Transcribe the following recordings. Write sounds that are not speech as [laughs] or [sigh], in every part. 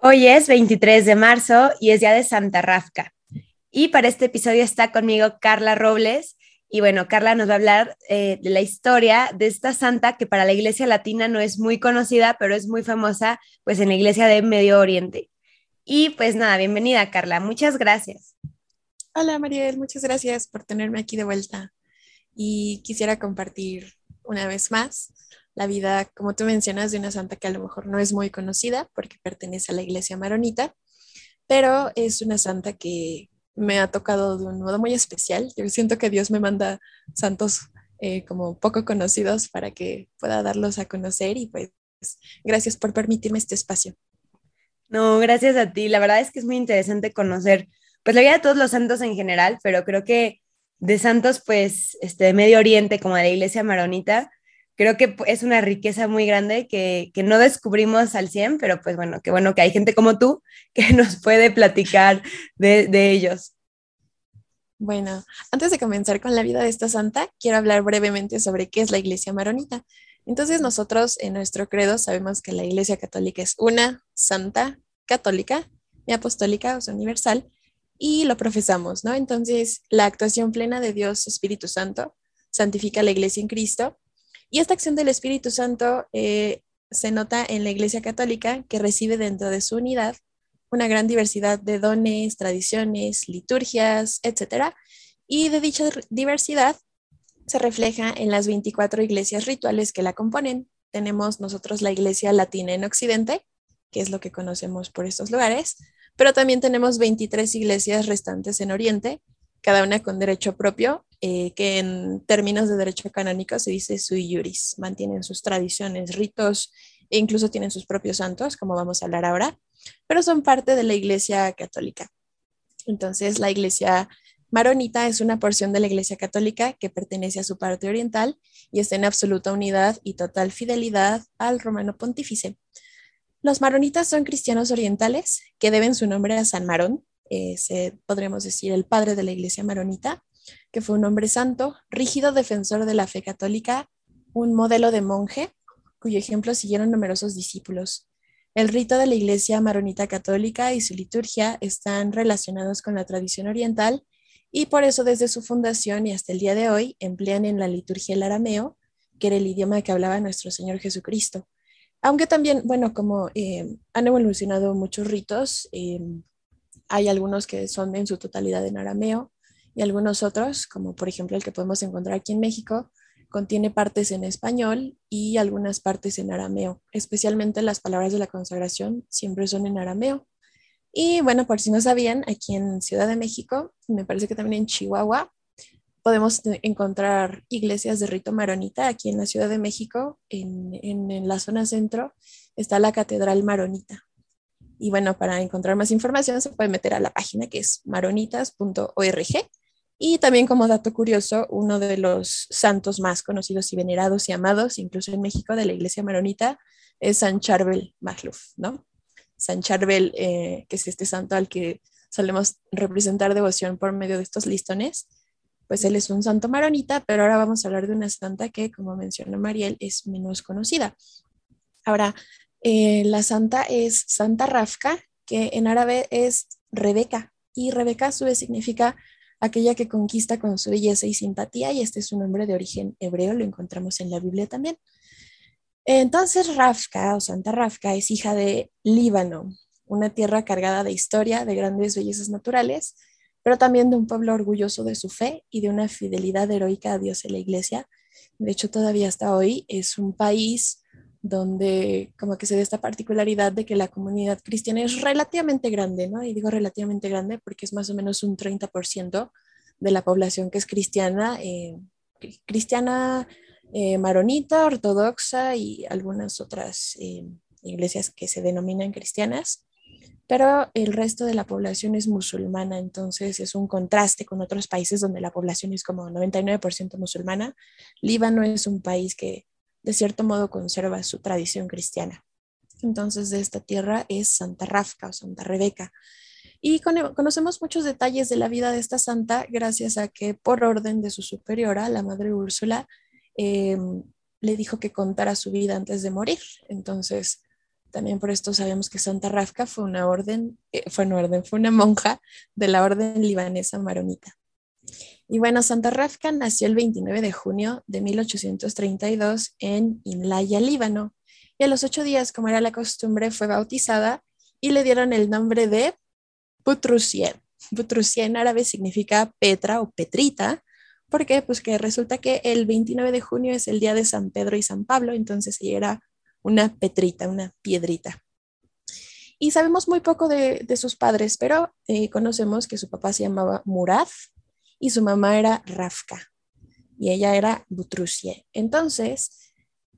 Hoy es 23 de marzo y es día de Santa Rafka. Y para este episodio está conmigo Carla Robles. Y bueno, Carla nos va a hablar eh, de la historia de esta santa que para la iglesia latina no es muy conocida, pero es muy famosa pues en la iglesia de Medio Oriente. Y pues nada, bienvenida Carla, muchas gracias. Hola Mariel, muchas gracias por tenerme aquí de vuelta. Y quisiera compartir una vez más la vida, como tú mencionas, de una santa que a lo mejor no es muy conocida porque pertenece a la iglesia maronita, pero es una santa que me ha tocado de un modo muy especial. Yo siento que Dios me manda santos eh, como poco conocidos para que pueda darlos a conocer y pues gracias por permitirme este espacio. No, gracias a ti. La verdad es que es muy interesante conocer pues la vida de todos los santos en general, pero creo que de santos pues este de Medio Oriente como de la iglesia maronita, creo que es una riqueza muy grande que, no descubrimos al 100, pero pues bueno, qué bueno que hay gente como tú [laughs] que nos puede platicar de, de, ellos. Bueno, antes de comenzar con la vida de esta santa, quiero hablar brevemente sobre qué es la iglesia maronita. Entonces nosotros en nuestro credo sabemos que la iglesia católica es una santa católica y apostólica, o sea, universal, y lo profesamos, ¿no? Entonces, la actuación plena de Dios Espíritu Santo santifica la iglesia en Cristo y esta acción del Espíritu Santo eh, se nota en la Iglesia Católica, que recibe dentro de su unidad una gran diversidad de dones, tradiciones, liturgias, etc. Y de dicha diversidad se refleja en las 24 iglesias rituales que la componen. Tenemos nosotros la Iglesia Latina en Occidente, que es lo que conocemos por estos lugares, pero también tenemos 23 iglesias restantes en Oriente, cada una con derecho propio, eh, que en términos de derecho canónico se dice sui juris, mantienen sus tradiciones, ritos e incluso tienen sus propios santos, como vamos a hablar ahora, pero son parte de la Iglesia Católica. Entonces, la Iglesia maronita es una porción de la Iglesia Católica que pertenece a su parte oriental y está en absoluta unidad y total fidelidad al romano pontífice. Los maronitas son cristianos orientales que deben su nombre a San Marón, eh, podríamos decir, el padre de la iglesia maronita, que fue un hombre santo, rígido defensor de la fe católica, un modelo de monje, cuyo ejemplo siguieron numerosos discípulos. El rito de la iglesia maronita católica y su liturgia están relacionados con la tradición oriental y por eso desde su fundación y hasta el día de hoy emplean en la liturgia el arameo, que era el idioma que hablaba nuestro Señor Jesucristo. Aunque también, bueno, como eh, han evolucionado muchos ritos, eh, hay algunos que son en su totalidad en arameo y algunos otros, como por ejemplo el que podemos encontrar aquí en México, contiene partes en español y algunas partes en arameo. Especialmente las palabras de la consagración siempre son en arameo. Y bueno, por si no sabían, aquí en Ciudad de México, me parece que también en Chihuahua, podemos encontrar iglesias de rito maronita. Aquí en la Ciudad de México, en, en, en la zona centro, está la Catedral Maronita. Y bueno, para encontrar más información se puede meter a la página que es maronitas.org. Y también como dato curioso, uno de los santos más conocidos y venerados y amados, incluso en México, de la iglesia maronita, es San Charbel Magluf, ¿no? San Charbel, eh, que es este santo al que solemos representar devoción por medio de estos listones, pues él es un santo maronita, pero ahora vamos a hablar de una santa que, como mencionó Mariel, es menos conocida. Ahora, eh, la santa es Santa Rafka, que en árabe es Rebeca, y Rebeca a su vez significa aquella que conquista con su belleza y simpatía, y este es un nombre de origen hebreo, lo encontramos en la Biblia también. Entonces Rafka o Santa Rafka es hija de Líbano, una tierra cargada de historia, de grandes bellezas naturales, pero también de un pueblo orgulloso de su fe y de una fidelidad heroica a Dios y la iglesia. De hecho, todavía hasta hoy es un país donde como que se da esta particularidad de que la comunidad cristiana es relativamente grande, ¿no? Y digo relativamente grande porque es más o menos un 30% de la población que es cristiana, eh, cristiana eh, maronita, ortodoxa y algunas otras eh, iglesias que se denominan cristianas, pero el resto de la población es musulmana, entonces es un contraste con otros países donde la población es como 99% musulmana. Líbano es un país que de cierto modo conserva su tradición cristiana. Entonces, de esta tierra es Santa Rafka o Santa Rebeca. Y conocemos muchos detalles de la vida de esta santa gracias a que por orden de su superiora, la Madre Úrsula, em, le dijo que contara su vida antes de morir. Entonces, También por esto sabemos que Santa Rafka fue una orden, eh, fue una orden, fue una monja de la orden libanesa maronita. Y bueno, Santa Rafka nació el 29 de junio de 1832 en Imlaya, Líbano. Y a los ocho días, como era la costumbre, fue bautizada y le dieron el nombre de Butrusie. Butrusie en árabe significa Petra o Petrita, porque pues que resulta que el 29 de junio es el día de San Pedro y San Pablo, entonces ella era una Petrita, una piedrita. Y sabemos muy poco de, sus padres, pero eh, conocemos que su papá se llamaba Murad y su mamá era Rafka y ella era Butrusie. Entonces,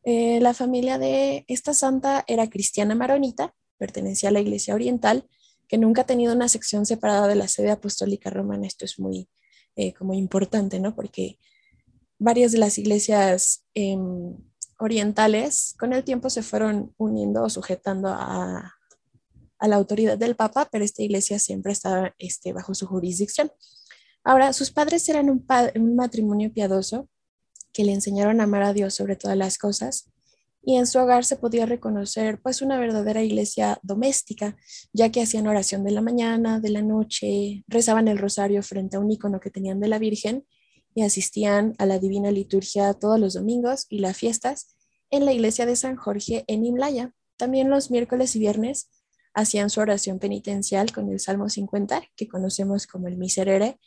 eh, la familia de esta santa era cristiana maronita, pertenecía a la Iglesia Oriental, que nunca ha tenido una sección separada de la sede apostólica romana. Esto es muy eh, como importante, ¿no? Porque varias de las iglesias em, orientales con el tiempo se fueron uniendo o sujetando a, la autoridad del Papa, pero esta iglesia siempre estaba este, bajo su jurisdicción. Ahora, sus padres eran un, matrimonio piadoso que le enseñaron a amar a Dios sobre todas las cosas y en su hogar se podía reconocer pues una verdadera iglesia doméstica, ya que hacían oración de la mañana, de la noche, rezaban el rosario frente a un icono que tenían de la Virgen y asistían a la divina liturgia todos los domingos y las fiestas en la iglesia de San Jorge en Imlaya. También los miércoles y viernes hacían su oración penitencial con el Salmo 50, que conocemos como el Miserere,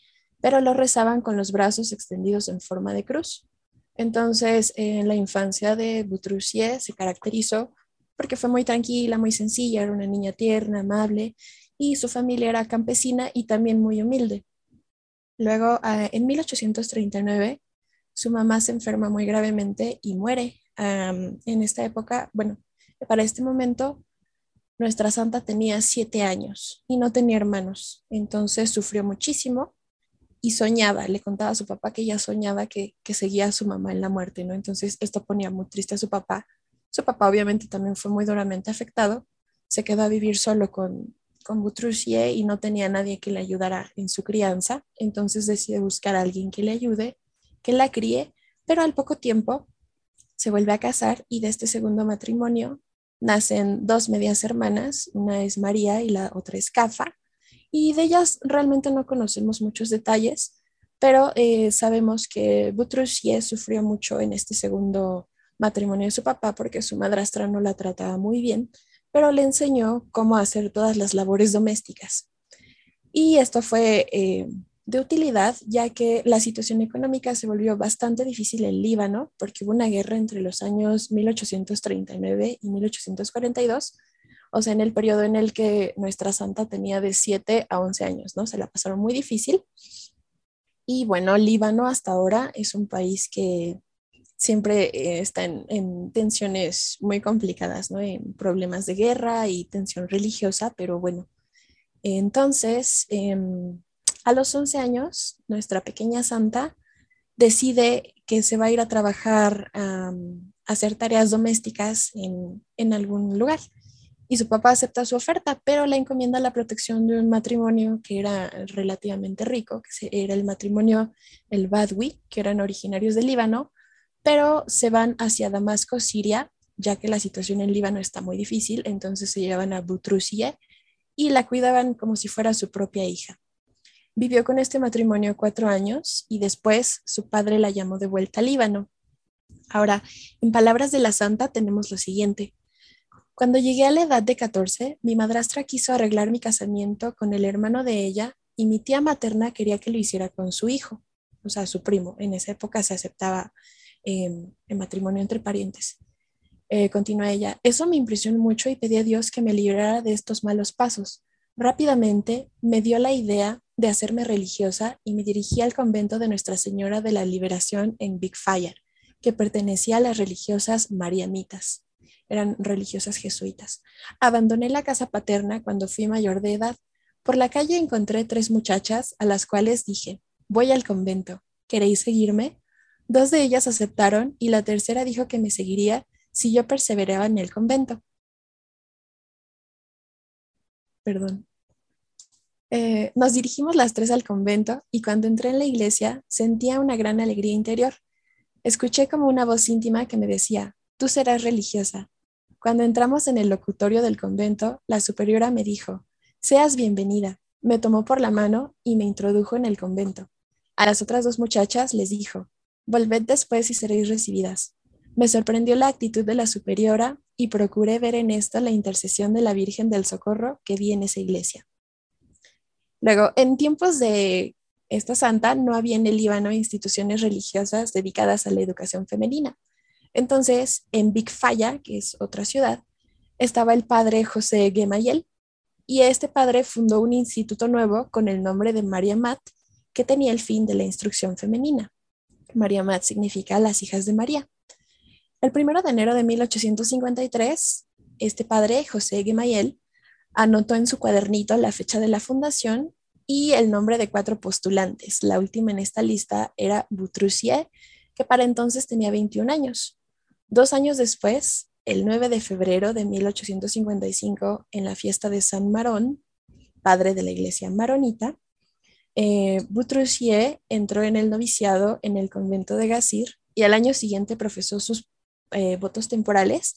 pero lo rezaban con los brazos extendidos en forma de cruz. Entonces, en la infancia de Boutroussier se caracterizó porque fue muy tranquila, muy sencilla, era una niña tierna, amable, y su familia era campesina y también muy humilde. Luego, ah, en 1839, su mamá se enferma muy gravemente y muere. en esta época, bueno, para este momento, nuestra santa tenía siete años y no tenía hermanos, entonces sufrió muchísimo y soñaba, le contaba a su papá que ella soñaba que, seguía a su mamá en la muerte, ¿no? Entonces esto ponía muy triste a su papá. Su papá obviamente también fue muy duramente afectado, se quedó a vivir solo con, con y no tenía nadie que le ayudara en su crianza, entonces decide buscar a alguien que le ayude, que la críe, pero al poco tiempo se vuelve a casar y de este segundo matrimonio nacen dos medias hermanas, una es María y la otra es Cafa, y de ellas realmente no conocemos muchos detalles, pero eh, sabemos que Boutroussier sufrió mucho en este segundo matrimonio de su papá porque su madrastra no la trataba muy bien, pero le enseñó cómo hacer todas las labores domésticas. Y esto fue eh, de utilidad, ya que la situación económica se volvió bastante difícil en Líbano, porque hubo una guerra entre los años 1839 y 1842 o sea, en el periodo en el que nuestra santa tenía de 7 a 11 años, ¿no? Se la pasaron muy difícil. Y bueno, Líbano hasta ahora es un país que siempre eh, está en, tensiones muy complicadas, ¿no? En problemas de guerra y tensión religiosa, pero bueno. Entonces, em, a los 11 años, nuestra pequeña santa decide que se va a ir a trabajar a hacer tareas domésticas en, en algún lugar y su papá acepta su oferta, pero le encomienda la protección de un matrimonio que era relativamente rico, que era el matrimonio el Badwi, que eran originarios del Líbano, pero se van hacia Damasco, Siria, ya que la situación en Líbano está muy difícil, entonces se llevan a Butrusie y la cuidaban como si fuera su propia hija. Vivió con este matrimonio cuatro años y después su padre la llamó de vuelta a Líbano. Ahora, en palabras de la santa tenemos lo siguiente. Cuando llegué a la edad de 14, mi madrastra quiso arreglar mi casamiento con el hermano de ella y mi tía materna quería que lo hiciera con su hijo, o sea, su primo. En esa época se aceptaba em, el matrimonio entre parientes. Eh, continúa ella, eso me impresionó mucho y pedí a Dios que me librara de estos malos pasos. Rápidamente me dio la idea de hacerme religiosa y me dirigí al convento de Nuestra Señora de la Liberación en Big Fire, que pertenecía a las religiosas marianitas eran religiosas jesuitas. Abandoné la casa paterna cuando fui mayor de edad. Por la calle encontré tres muchachas a las cuales dije, voy al convento, ¿queréis seguirme? Dos de ellas aceptaron y la tercera dijo que me seguiría si yo perseveraba en el convento. Perdón. Eh, nos dirigimos las tres al convento y cuando entré en la iglesia sentía una gran alegría interior. Escuché como una voz íntima que me decía, tú serás religiosa, Cuando entramos en el locutorio del convento, la superiora me dijo, Seas bienvenida. Me tomó por la mano y me introdujo en el convento. A las otras dos muchachas les dijo, Volved después y seréis recibidas. Me sorprendió la actitud de la superiora y procuré ver en esto la intercesión de la Virgen del Socorro que vi en esa iglesia. Luego, en tiempos de esta santa, no había en el Líbano instituciones religiosas dedicadas a la educación femenina. Entonces, en Big Faya, que es otra ciudad, estaba el padre José Gemayel, y este padre fundó un instituto nuevo con el nombre de María Mat, que tenía el fin de la instrucción femenina. María Mat significa las hijas de María. El primero de enero de 1853, este padre, José Gemayel, anotó en su cuadernito la fecha de la fundación y el nombre de cuatro postulantes. La última en esta lista era Boutroussier, que para entonces tenía 21 años. Dos años después, el 9 de febrero de 1855, en la fiesta de San Marón, padre de la iglesia maronita, eh, entró en el noviciado en el convento de Gazir y al año siguiente profesó sus eh, votos temporales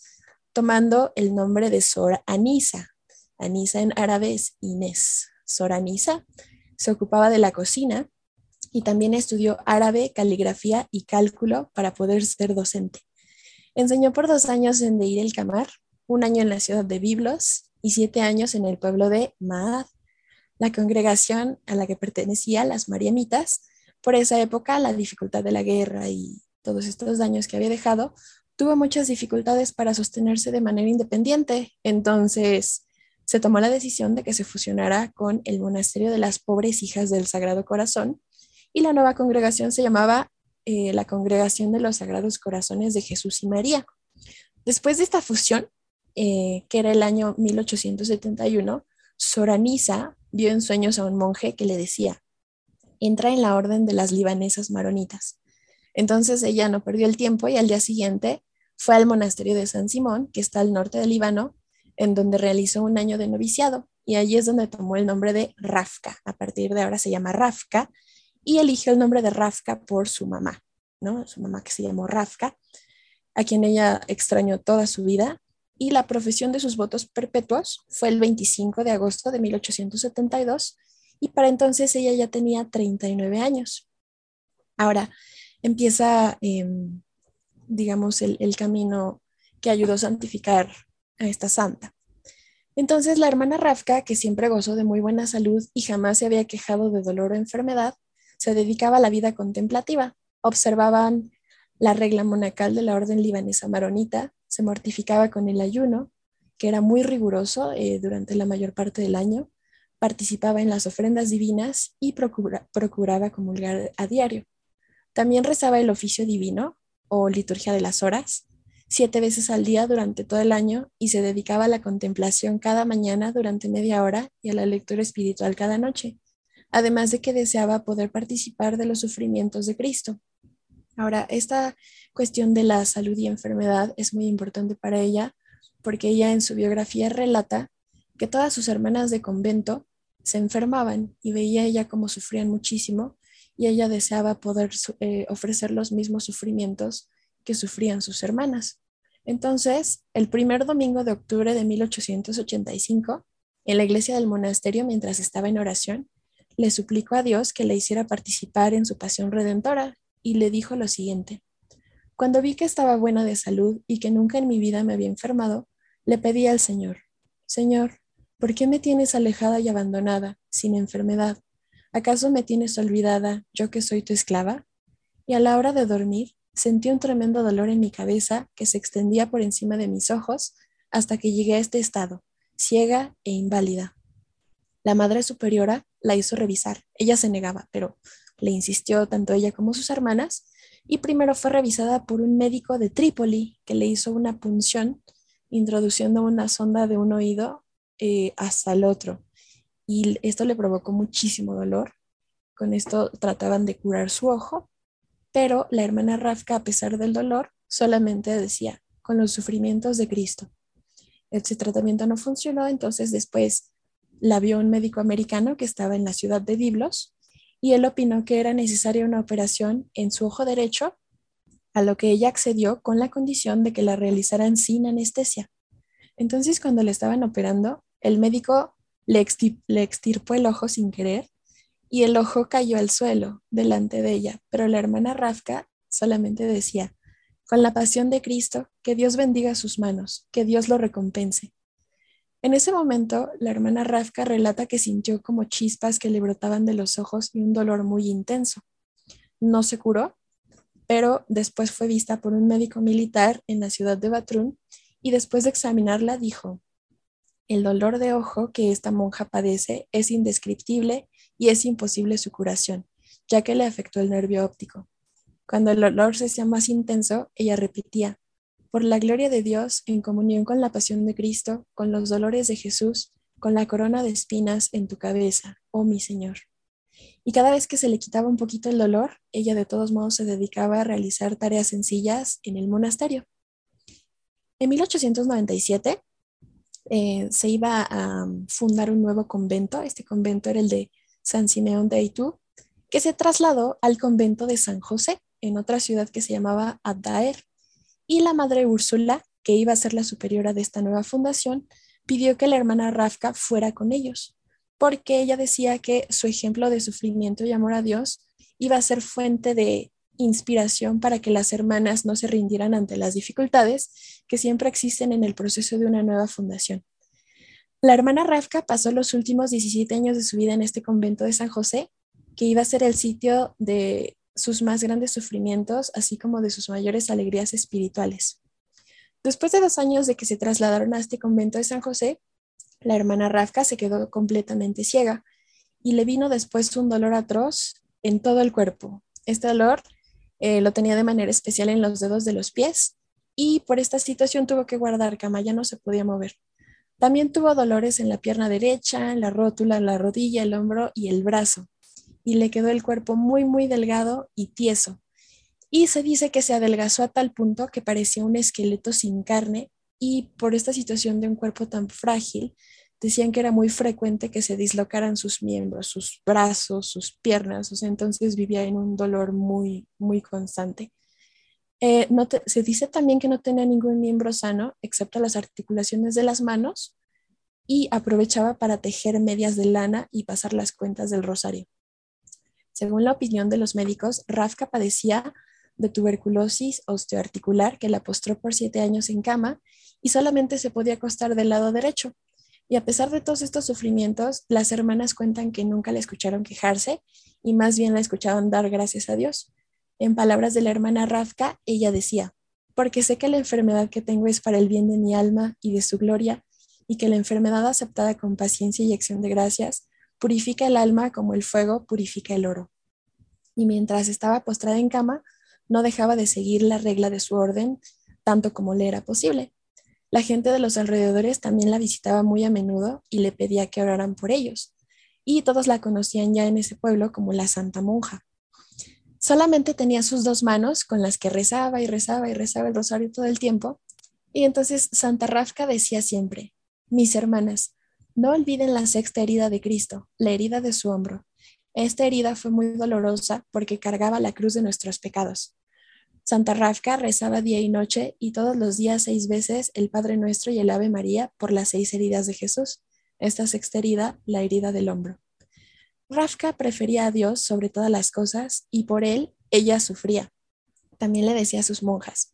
tomando el nombre de Sor Anisa. Anisa en árabe es Inés. Sor Anisa se ocupaba de la cocina y también estudió árabe, caligrafía y cálculo para poder ser docente. Enseñó por dos años en Deir el Camar, un año en la ciudad de Biblos y siete años en el pueblo de Maad. La congregación a la que pertenecía, las Mariamitas, por esa época la dificultad de la guerra y todos estos daños que había dejado, tuvo muchas dificultades para sostenerse de manera independiente. Entonces se tomó la decisión de que se fusionara con el monasterio de las pobres hijas del Sagrado Corazón y la nueva congregación se llamaba eh, la Congregación de los Sagrados Corazones de Jesús y María. Después de esta fusión, eh, que era el año 1871, Soranisa vio en sueños a un monje que le decía, entra en la orden de las libanesas maronitas. Entonces ella no perdió el tiempo y al día siguiente fue al monasterio de San Simón, que está al norte del Líbano, en donde realizó un año de noviciado y allí es donde tomó el nombre de Rafka. A partir de ahora se llama Rafka y eligió el nombre de Rafka por su mamá, ¿no? Su mamá que se llamó Rafka, a quien ella extrañó toda su vida y la profesión de sus votos perpetuos fue el 25 de agosto de 1872 y para entonces ella ya tenía 39 años. Ahora empieza, em, digamos, el, el camino que ayudó a santificar a esta santa. Entonces la hermana Rafka, que siempre gozó de muy buena salud y jamás se había quejado de dolor o enfermedad, se dedicaba a la vida contemplativa. Observaban la regla monacal de la orden libanesa maronita, se mortificaba con el ayuno, que era muy riguroso eh, durante la mayor parte del año, participaba en las ofrendas divinas y procuraba comulgar a diario. También rezaba el oficio divino o liturgia de las horas, siete veces al día durante todo el año y se dedicaba a la contemplación cada mañana durante media hora y a la lectura espiritual cada noche, además de que deseaba poder participar de los sufrimientos de Cristo. Ahora, esta cuestión de la salud y enfermedad es muy importante para ella porque ella en su biografía relata que todas sus hermanas de convento se enfermaban y veía ella cómo sufrían muchísimo y ella deseaba poder eh, ofrecer los mismos sufrimientos que sufrían sus hermanas. Entonces, el primer domingo de octubre de 1885, en la iglesia del monasterio, mientras estaba en oración, le suplicó a Dios que le hiciera participar en su pasión redentora y le dijo lo siguiente. Cuando vi que estaba buena de salud y que nunca en mi vida me había enfermado, le pedí al Señor, Señor, ¿por qué me tienes alejada y abandonada, sin enfermedad? ¿Acaso me tienes olvidada, yo que soy tu esclava? Y a la hora de dormir, Sentí un tremendo dolor en mi cabeza que se extendía por encima de mis ojos hasta que llegué a este estado, ciega e inválida. La madre superiora la hizo revisar. Ella se negaba, pero le insistió tanto ella como sus hermanas y primero fue revisada por un médico de Trípoli que le hizo una punción introduciendo una sonda de un oído eh, hasta el otro. Y esto le provocó muchísimo dolor. Con esto trataban de curar su ojo, pero la hermana Rafka, a pesar del dolor, solamente decía, con los sufrimientos de Cristo. Ese tratamiento no funcionó, entonces después la vio un médico americano que estaba en la ciudad de Biblos y él opinó que era necesaria una operación en su ojo derecho, a lo que ella accedió con la condición de que la realizaran sin anestesia. Entonces, cuando le estaban operando, el médico le, extirpó el ojo sin querer y el ojo cayó al suelo delante de ella, pero la hermana Rafka solamente decía, con la pasión de Cristo, que Dios bendiga sus manos, que Dios lo recompense. En ese momento, la hermana Rafka relata que sintió como chispas que le brotaban de los ojos y un dolor muy intenso. No se curó, pero después fue vista por un médico militar en la ciudad de Batrún y después de examinarla dijo, el dolor de ojo que esta monja padece es indescriptible y es imposible su curación, ya que le afectó el nervio óptico. Cuando el dolor se hacía más intenso, ella repetía, por la gloria de Dios, en comunión con la pasión de Cristo, con los dolores de Jesús, con la corona de espinas en tu cabeza, oh mi Señor. Y cada vez que se le quitaba un poquito el dolor, ella de todos modos se dedicaba a realizar tareas sencillas en el monasterio. En 1897 eh, se iba a fundar un nuevo convento. Este convento era el de San Simeón de Aitú, que se trasladó al convento de San José, en otra ciudad que se llamaba Adaer. Y la madre Úrsula, que iba a ser la superiora de esta nueva fundación, pidió que la hermana Rafka fuera con ellos, porque ella decía que su ejemplo de sufrimiento y amor a Dios iba a ser fuente de inspiración para que las hermanas no se rindieran ante las dificultades que siempre existen en el proceso de una nueva fundación. La hermana Rafka pasó los últimos 17 años de su vida en este convento de San José, que iba a ser el sitio de sus más grandes sufrimientos, así como de sus mayores alegrías espirituales. Después de dos años de que se trasladaron a este convento de San José, la hermana Rafka se quedó completamente ciega y le vino después un dolor atroz en todo el cuerpo. Este dolor eh, lo tenía de manera especial en los dedos de los pies y por esta situación tuvo que guardar cama, ya no se podía mover. También tuvo dolores en la pierna derecha, en la rótula, la rodilla, el hombro y el brazo. Y le quedó el cuerpo muy, muy delgado y tieso. Y se dice que se adelgazó a tal punto que parecía un esqueleto sin carne y por esta situación de un cuerpo tan frágil, decían que era muy frecuente que se dislocaran sus miembros, sus brazos, sus piernas, o entonces vivía en un dolor muy, muy constante. Eh, se dice también que no tenía ningún miembro sano, excepto las articulaciones de las manos, y aprovechaba para tejer medias de lana y pasar las cuentas del rosario. Según la opinión de los médicos, Rafka padecía de tuberculosis osteoarticular que la postró por siete años en cama y solamente se podía acostar del lado derecho, y a pesar de todos estos sufrimientos, las hermanas cuentan que nunca la escucharon quejarse y más bien la escucharon dar gracias a Dios. En palabras de la hermana Rafka, ella decía, porque sé que la enfermedad que tengo es para el bien de mi alma y de su gloria, y que la enfermedad aceptada con paciencia y acción de gracias purifica el alma como el fuego purifica el oro. Y mientras estaba postrada en cama, no dejaba de seguir la regla de su orden, tanto como le era posible. La gente de los alrededores también la visitaba muy a menudo y le pedía que oraran por ellos, y todos la conocían ya en ese pueblo como la Santa Monja. Solamente tenía sus dos manos con las que rezaba y rezaba y rezaba el rosario todo el tiempo, y entonces Santa Rafka decía siempre, mis hermanas, no olviden la sexta herida de Cristo, la herida de su hombro. Esta herida fue muy dolorosa porque cargaba la cruz de nuestros pecados. Santa Rafka rezaba día y noche y todos los días seis veces el Padre Nuestro y el Ave María por las seis heridas de Jesús. Esta sexta herida, la herida del hombro. Rafka prefería a Dios sobre todas las cosas y por él ella sufría. También le decía a sus monjas,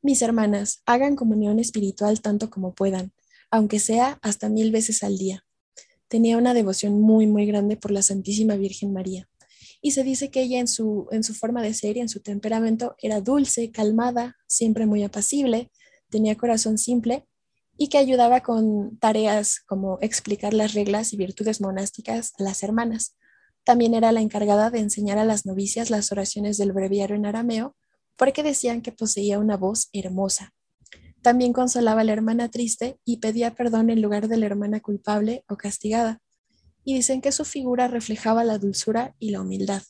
mis hermanas, hagan comunión espiritual tanto como puedan, aunque sea hasta mil veces al día. Tenía una devoción muy, muy grande por la Santísima Virgen María y se dice que ella en su, en su forma de ser y en su temperamento era dulce, calmada, siempre muy apacible, tenía corazón simple y que ayudaba con tareas como explicar las reglas y virtudes monásticas a las hermanas. También era la encargada de enseñar a las novicias las oraciones del breviario en arameo, porque decían que poseía una voz hermosa. También consolaba a la hermana triste y pedía perdón en lugar de la hermana culpable o castigada y dicen que su figura reflejaba la dulzura y la humildad.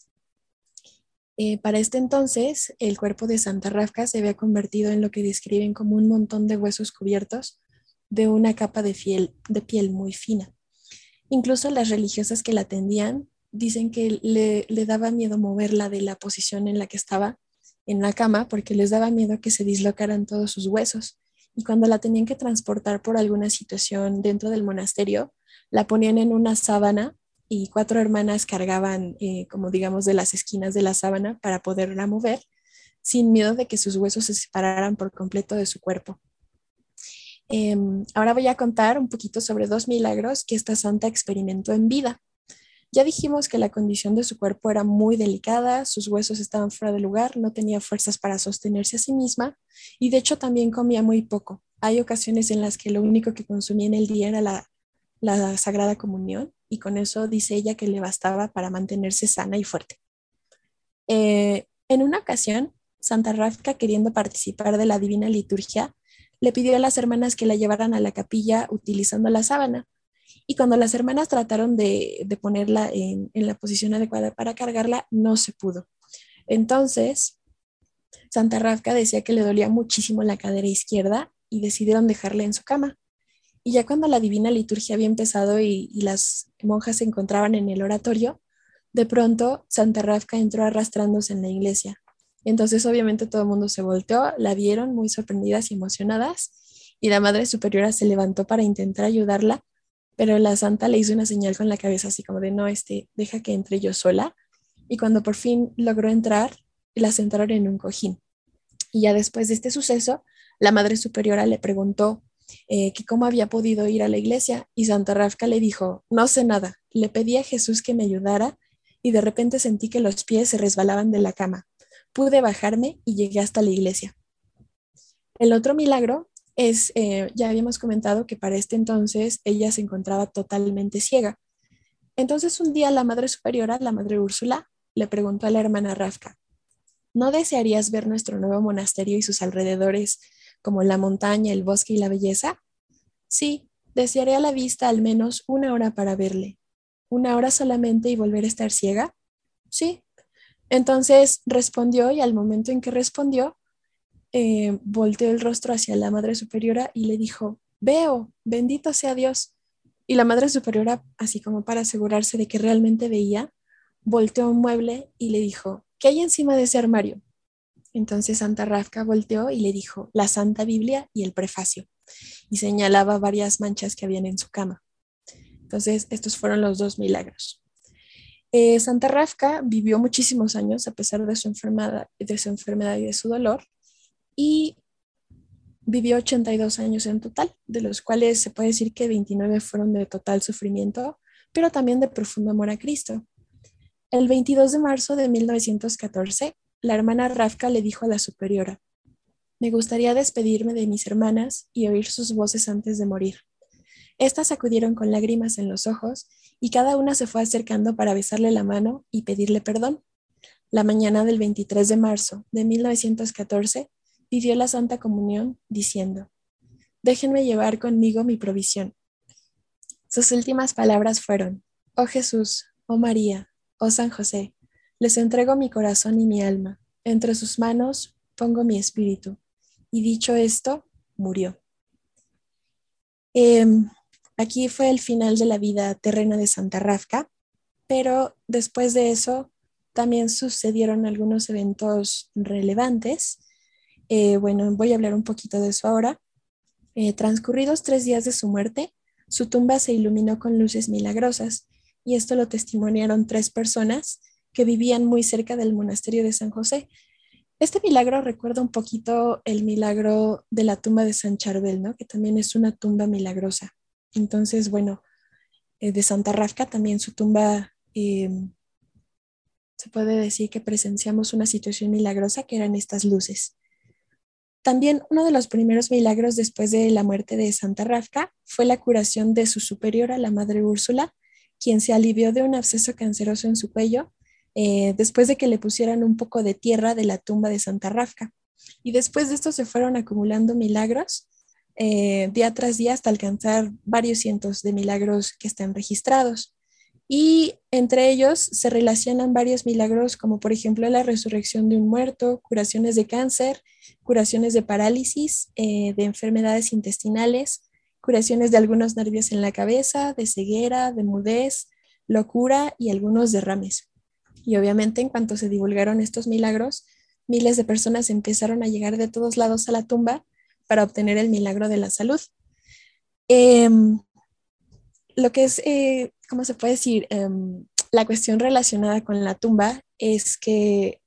Eh, para este entonces, el cuerpo de Santa Rafka se había convertido en lo que describen como un montón de huesos cubiertos de una capa de piel, de piel muy fina. Incluso las religiosas que la atendían dicen que le, le daba miedo moverla de la posición en la que estaba en la cama porque les daba miedo que se dislocaran todos sus huesos y cuando la tenían que transportar por alguna situación dentro del monasterio, la ponían en una sábana y cuatro hermanas cargaban, eh, como digamos, de las esquinas de la sábana para poderla mover, sin miedo de que sus huesos se separaran por completo de su cuerpo. Em, ahora voy a contar un poquito sobre dos milagros que esta santa experimentó en vida. Ya dijimos que la condición de su cuerpo era muy delicada, sus huesos estaban fuera de lugar, no tenía fuerzas para sostenerse a sí misma y de hecho también comía muy poco. Hay ocasiones en las que lo único que consumía en el día era la, Sagrada Comunión y con eso dice ella que le bastaba para mantenerse sana y fuerte. Eh, en una ocasión, Santa Rafka, queriendo participar de la Divina Liturgia, le pidió a las hermanas que la llevaran a la capilla utilizando la sábana. Y cuando las hermanas trataron de, ponerla en, la posición adecuada para cargarla, no se pudo. Entonces, Santa Rafka decía que le dolía muchísimo la cadera izquierda y decidieron dejarla en su cama. Y ya cuando la divina liturgia había empezado y, y las monjas se encontraban en el oratorio, de pronto Santa Rafka entró arrastrándose en la iglesia. Entonces, obviamente, todo el mundo se volteó, la vieron muy sorprendidas y emocionadas, y la Madre Superiora se levantó para intentar ayudarla, pero la Santa le hizo una señal con la cabeza, así como de no, este, deja que entre yo sola. Y cuando por fin logró entrar, la sentaron en un cojín. Y ya después de este suceso, la Madre Superiora le preguntó eh, que cómo había podido ir a la iglesia, y Santa Rafka le dijo, no sé nada, le pedí a Jesús que me ayudara, y de repente sentí que los pies se resbalaban de la cama pude bajarme y llegué hasta la iglesia. El otro milagro es, eh, ya habíamos comentado que para este entonces ella se encontraba totalmente ciega. Entonces un día la Madre Superiora, la Madre Úrsula, le preguntó a la hermana Rafka, ¿no desearías ver nuestro nuevo monasterio y sus alrededores como la montaña, el bosque y la belleza? Sí, desearía la vista al menos una hora para verle. ¿Una hora solamente y volver a estar ciega? Sí, entonces respondió y al momento en que respondió, eh, volteó el rostro hacia la Madre Superiora y le dijo, veo, bendito sea Dios. Y la Madre Superiora, así como para asegurarse de que realmente veía, volteó un mueble y le dijo, ¿qué hay encima de ese armario? Entonces Santa Rafka volteó y le dijo, la Santa Biblia y el prefacio, y señalaba varias manchas que habían en su cama. Entonces, estos fueron los dos milagros. Eh, Santa Rafka vivió muchísimos años a pesar de su, enfermedad, de su enfermedad y de su dolor y vivió 82 años en total, de los cuales se puede decir que 29 fueron de total sufrimiento, pero también de profundo amor a Cristo. El 22 de marzo de 1914, la hermana Rafka le dijo a la superiora, me gustaría despedirme de mis hermanas y oír sus voces antes de morir. Estas acudieron con lágrimas en los ojos y cada una se fue acercando para besarle la mano y pedirle perdón. La mañana del 23 de marzo de 1914 pidió la Santa Comunión diciendo, déjenme llevar conmigo mi provisión. Sus últimas palabras fueron, oh Jesús, oh María, oh San José, les entrego mi corazón y mi alma, entre sus manos pongo mi espíritu. Y dicho esto, murió. Em, Aquí fue el final de la vida terrena de Santa Rafka, pero después de eso también sucedieron algunos eventos relevantes. Eh, bueno, voy a hablar un poquito de eso ahora. Eh, transcurridos tres días de su muerte, su tumba se iluminó con luces milagrosas y esto lo testimoniaron tres personas que vivían muy cerca del monasterio de San José. Este milagro recuerda un poquito el milagro de la tumba de San Charbel, ¿no? que también es una tumba milagrosa. Entonces, bueno, eh, de Santa Rafka también su tumba, se puede decir que presenciamos una situación milagrosa que eran estas luces. También uno de los primeros milagros después de la muerte de Santa Rafka fue la curación de su superiora, la Madre Úrsula, quien se alivió de un absceso canceroso en su cuello eh, después de que le pusieran un poco de tierra de la tumba de Santa Rafka. Y después de esto se fueron acumulando milagros eh, día tras día hasta alcanzar varios cientos de milagros que están registrados. Y entre ellos se relacionan varios milagros como por ejemplo la resurrección de un muerto, curaciones de cáncer, curaciones de parálisis, eh, de enfermedades intestinales, curaciones de algunos nervios en la cabeza, de ceguera, de mudez, locura y algunos derrames. Y obviamente en cuanto se divulgaron estos milagros, miles de personas empezaron a llegar de todos lados a la tumba para obtener el milagro de la salud. Em, lo que es, eh, ¿cómo se puede decir? Em, la cuestión relacionada con la tumba es que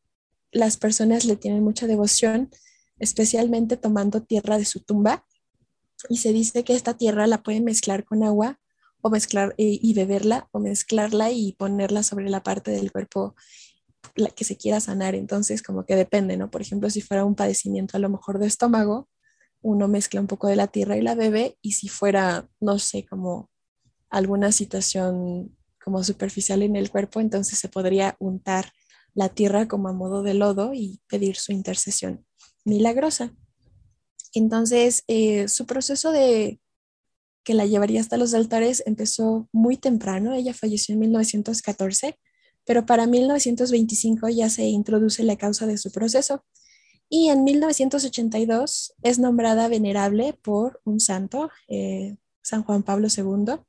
las personas le tienen mucha devoción, especialmente tomando tierra de su tumba. Y se dice que esta tierra la pueden mezclar con agua o mezclar eh, y beberla o mezclarla y ponerla sobre la parte del cuerpo la que se quiera sanar. Entonces, como que depende, ¿no? Por ejemplo, si fuera un padecimiento a lo mejor de estómago, uno mezcla un poco de la tierra y la bebe. Y si fuera, no sé, como alguna situación como superficial en el cuerpo, entonces se podría untar la tierra como a modo de lodo y pedir su intercesión milagrosa. Entonces, eh, su proceso de que la llevaría hasta los altares empezó muy temprano. Ella falleció en 1914 pero para 1925 ya se introduce la causa de su proceso y en 1982 es nombrada venerable por un santo, eh, San Juan Pablo II.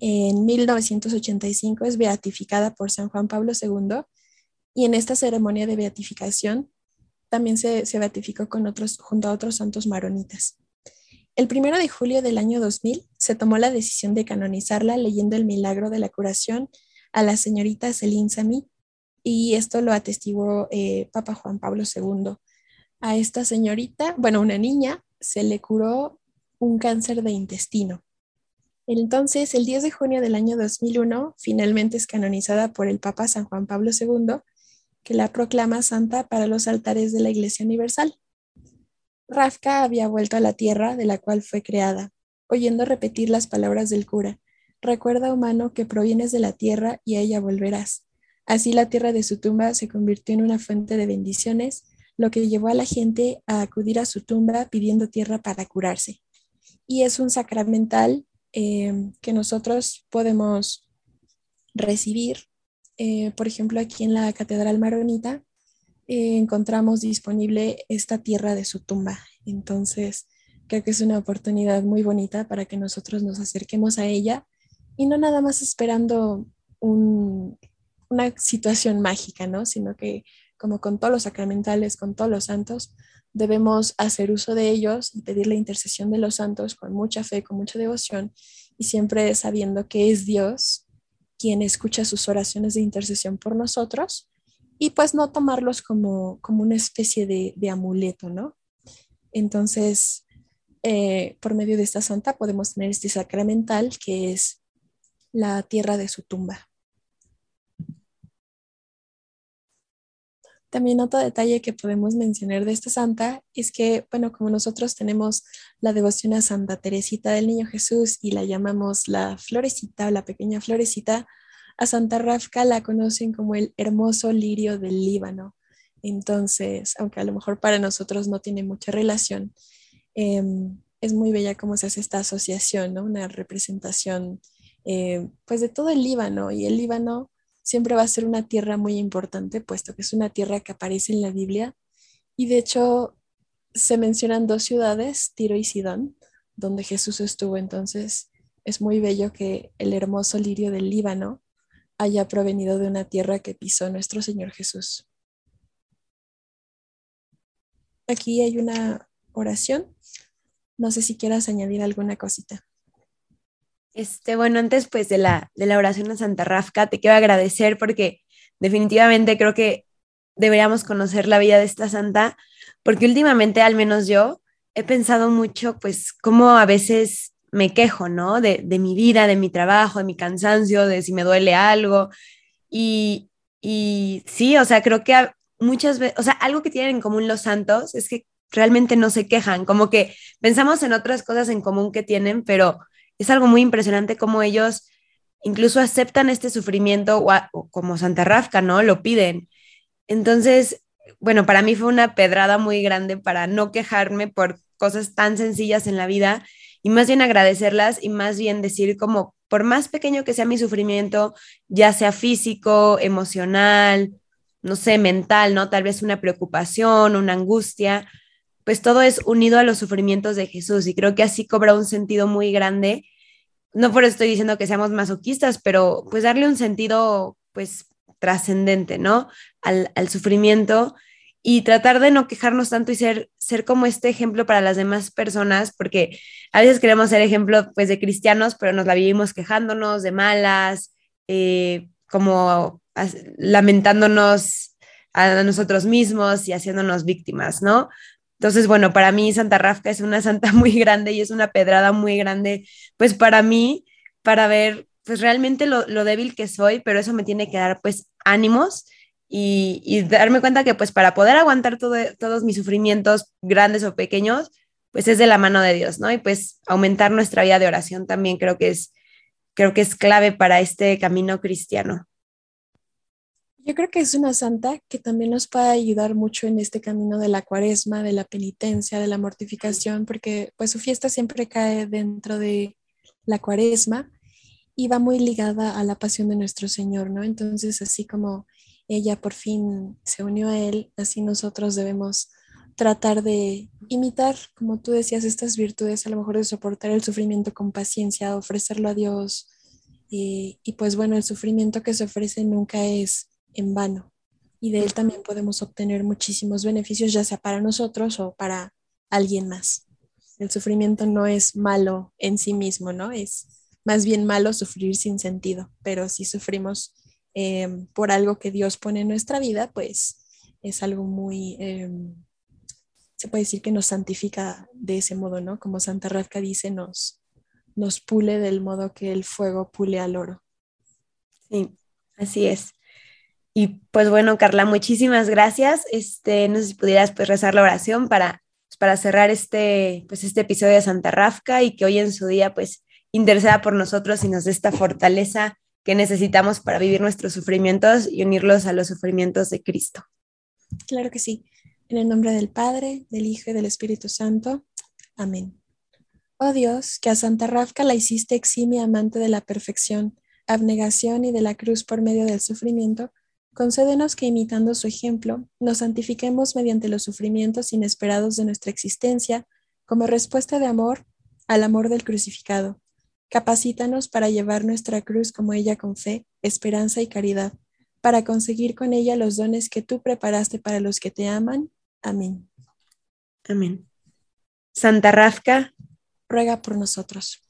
En 1985 es beatificada por San Juan Pablo II y en esta ceremonia de beatificación también se, se beatificó con otros, junto a otros santos maronitas. El primero de julio del año 2000 se tomó la decisión de canonizarla leyendo el milagro de la curación a la señorita Celine Samy y esto lo atestiguó eh, Papa Juan Pablo II. A esta señorita, bueno, una niña, se le curó un cáncer de intestino. Entonces, el 10 de junio del año 2001, finalmente es canonizada por el Papa San Juan Pablo II, que la proclama santa para los altares de la Iglesia Universal. Rafka había vuelto a la tierra de la cual fue creada, oyendo repetir las palabras del cura, Recuerda, humano, que provienes de la tierra y a ella volverás. Así la tierra de su tumba se convirtió en una fuente de bendiciones, lo que llevó a la gente a acudir a su tumba pidiendo tierra para curarse. Y es un sacramental eh, que nosotros podemos recibir. Eh, por ejemplo, aquí en la Catedral Maronita eh, encontramos disponible esta tierra de su tumba. Entonces, creo que es una oportunidad muy bonita para que nosotros nos acerquemos a ella y no nada más esperando una situación mágica, ¿no? Sino que como con todos los sacramentales, con todos los santos, debemos hacer uso de ellos y pedir la intercesión de los santos con mucha fe, con mucha devoción y siempre sabiendo que es Dios quien escucha sus oraciones de intercesión por nosotros y pues no tomarlos como, como una especie de, de amuleto, ¿no? Entonces, eh, por medio de esta santa podemos tener este sacramental que es la tierra de su tumba. También otro detalle que podemos mencionar de esta santa es que, bueno, como nosotros tenemos la devoción a Santa Teresita del Niño Jesús y la llamamos la florecita o la pequeña florecita, a Santa Rafka la conocen como el hermoso lirio del Líbano. Entonces, aunque a lo mejor para nosotros no tiene mucha relación, em, es muy bella cómo se hace esta asociación, ¿no? Una representación eh, pues de todo el Líbano y el Líbano siempre va a ser una tierra muy importante, puesto que es una tierra que aparece en la Biblia y de hecho se mencionan dos ciudades, Tiro y Sidón, donde Jesús estuvo, entonces es muy bello que el hermoso lirio del Líbano haya provenido de una tierra que pisó nuestro Señor Jesús. Aquí hay una oración. No sé si quieras añadir alguna cosita. Este, bueno, antes pues de la, de la oración a Santa Rafka, te quiero agradecer porque definitivamente creo que deberíamos conocer la vida de esta santa, porque últimamente, al menos yo, he pensado mucho pues cómo a veces me quejo, ¿no? De, de mi vida, de mi trabajo, de mi cansancio, de si me duele algo. Y, y sí, o sea, creo que muchas veces, o sea, algo que tienen en común los santos es que realmente no se quejan, como que pensamos en otras cosas en común que tienen, pero es algo muy impresionante cómo ellos incluso aceptan este sufrimiento o, como Santa Rafka, ¿no? Lo piden. Entonces, bueno, para mí fue una pedrada muy grande para no quejarme por cosas tan sencillas en la vida y más bien agradecerlas y más bien decir como, por más pequeño que sea mi sufrimiento, ya sea físico, emocional, no sé, mental, ¿no? Tal vez una preocupación, una angustia, pues todo es unido a los sufrimientos de Jesús y creo que así cobra un sentido muy grande. No por eso estoy diciendo que seamos masoquistas, pero pues darle un sentido pues trascendente, ¿no? Al, sufrimiento y tratar de no quejarnos tanto y ser, ser como este ejemplo para las demás personas, porque a veces queremos ser ejemplo pues de cristianos, pero nos la vivimos quejándonos de malas, eh, como lamentándonos a nosotros mismos y haciéndonos víctimas, ¿no? Entonces, bueno, para mí Santa Rafka es una santa [laughs] muy grande y es una pedrada muy grande, pues para mí, para ver pues realmente lo, lo débil que soy, pero eso me tiene que dar pues ánimos y, darme cuenta que pues para poder aguantar todos mis sufrimientos, grandes o pequeños, pues es de la mano de Dios, ¿no? Y pues aumentar nuestra vida de oración también creo que es, creo que es clave para este camino cristiano. Yo creo que es una santa que también nos puede ayudar mucho en este camino de la cuaresma, de la penitencia, de la mortificación, porque pues su fiesta siempre cae dentro de la cuaresma y va muy ligada a la pasión de nuestro Señor, ¿no? Entonces, así como ella por fin se unió a Él, así nosotros debemos tratar de imitar, como tú decías, estas virtudes, a lo mejor de soportar el sufrimiento con paciencia, ofrecerlo a Dios. Y, y pues bueno, el sufrimiento que se ofrece nunca es en vano. Y de él también podemos obtener muchísimos beneficios, ya sea para nosotros o para alguien más. El sufrimiento no es malo en sí mismo, ¿no? Es más bien malo sufrir sin sentido, pero si sufrimos Em, por algo que Dios pone en nuestra vida, pues es algo muy, em, se puede decir que nos santifica de ese modo, ¿no? Como Santa Radka dice, nos, nos pule del modo que el fuego pule al oro. Sí, así es. Y pues bueno, Carla, muchísimas gracias. Este, no sé si pudieras pues rezar la oración para, pues, para cerrar este, pues, este episodio de Santa Rafka y que hoy en su día pues interceda por nosotros y nos dé esta fortaleza que necesitamos para vivir nuestros sufrimientos y unirlos a los sufrimientos de Cristo. Claro que sí. En el nombre del Padre, del Hijo y del Espíritu Santo. Amén. Oh Dios, que a Santa Rafka la hiciste eximia amante de la perfección, abnegación y de la cruz por medio del sufrimiento, concédenos que imitando su ejemplo, nos santifiquemos mediante los sufrimientos inesperados de nuestra existencia, como respuesta de amor al amor del crucificado Capacítanos para llevar nuestra cruz como ella con fe, esperanza y caridad, para conseguir con ella los dones que tú preparaste para los que te aman. Amén. Amén. Santa Rafka, ruega por nosotros.